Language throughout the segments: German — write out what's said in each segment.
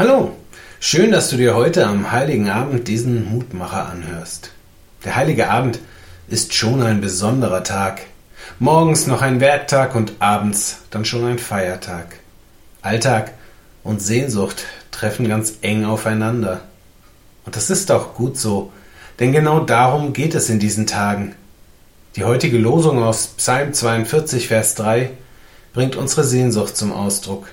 Hallo, schön, dass du dir heute am heiligen Abend diesen Mutmacher anhörst. Der heilige Abend ist schon ein besonderer Tag. Morgens noch ein Werktag und abends dann schon ein Feiertag. Alltag und Sehnsucht treffen ganz eng aufeinander. Und das ist auch gut so, denn genau darum geht es in diesen Tagen. Die heutige Losung aus Psalm 42, Vers 3 bringt unsere Sehnsucht zum Ausdruck.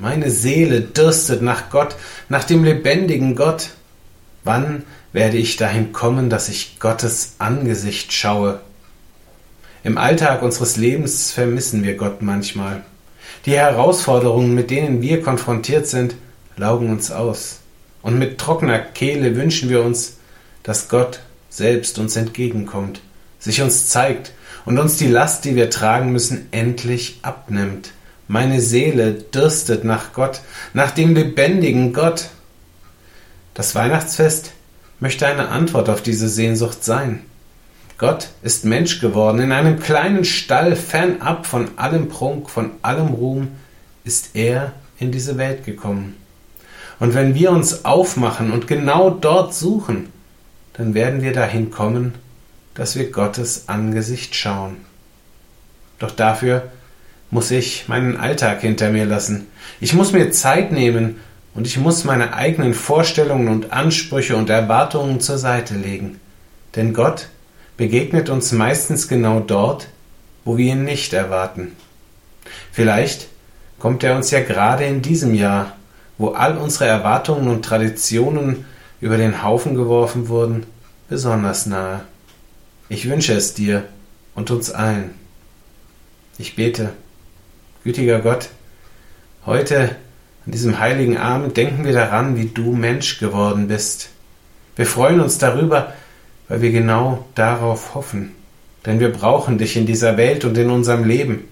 Meine Seele dürstet nach Gott, nach dem lebendigen Gott. Wann werde ich dahin kommen, dass ich Gottes Angesicht schaue? Im Alltag unseres Lebens vermissen wir Gott manchmal. Die Herausforderungen, mit denen wir konfrontiert sind, laugen uns aus. Und mit trockener Kehle wünschen wir uns, dass Gott selbst uns entgegenkommt, sich uns zeigt und uns die Last, die wir tragen müssen, endlich abnimmt. Meine Seele dürstet nach Gott, nach dem lebendigen Gott. Das Weihnachtsfest möchte eine Antwort auf diese Sehnsucht sein. Gott ist Mensch geworden, in einem kleinen Stall, fernab von allem Prunk, von allem Ruhm, ist er in diese Welt gekommen. Und wenn wir uns aufmachen und genau dort suchen, dann werden wir dahin kommen, dass wir Gottes Angesicht schauen. Doch dafür muss ich meinen Alltag hinter mir lassen. Ich muss mir Zeit nehmen und ich muss meine eigenen Vorstellungen und Ansprüche und Erwartungen zur Seite legen. Denn Gott begegnet uns meistens genau dort, wo wir ihn nicht erwarten. Vielleicht kommt er uns ja gerade in diesem Jahr, wo all unsere Erwartungen und Traditionen über den Haufen geworfen wurden, besonders nahe. Ich wünsche es dir und uns allen. Ich bete. Gütiger Gott, heute an diesem heiligen Abend denken wir daran, wie du Mensch geworden bist. Wir freuen uns darüber, weil wir genau darauf hoffen. Denn wir brauchen dich in dieser Welt und in unserem Leben.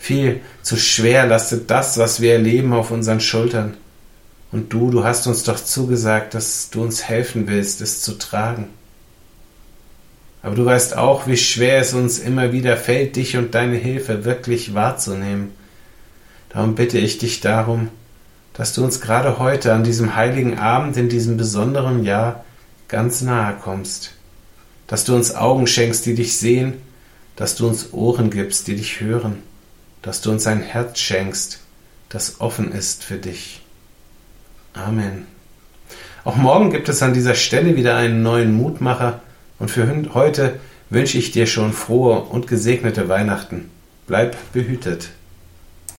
Viel zu schwer lastet das, was wir erleben, auf unseren Schultern. Und du, du hast uns doch zugesagt, dass du uns helfen willst, es zu tragen. Aber du weißt auch, wie schwer es uns immer wieder fällt, dich und deine Hilfe wirklich wahrzunehmen. Darum bitte ich dich darum, dass du uns gerade heute an diesem heiligen Abend in diesem besonderen Jahr ganz nahe kommst, dass du uns Augen schenkst, die dich sehen, dass du uns Ohren gibst, die dich hören, dass du uns ein Herz schenkst, das offen ist für dich. Amen. Auch morgen gibt es an dieser Stelle wieder einen neuen Mutmacher, und für heute wünsche ich dir schon frohe und gesegnete Weihnachten. Bleib behütet.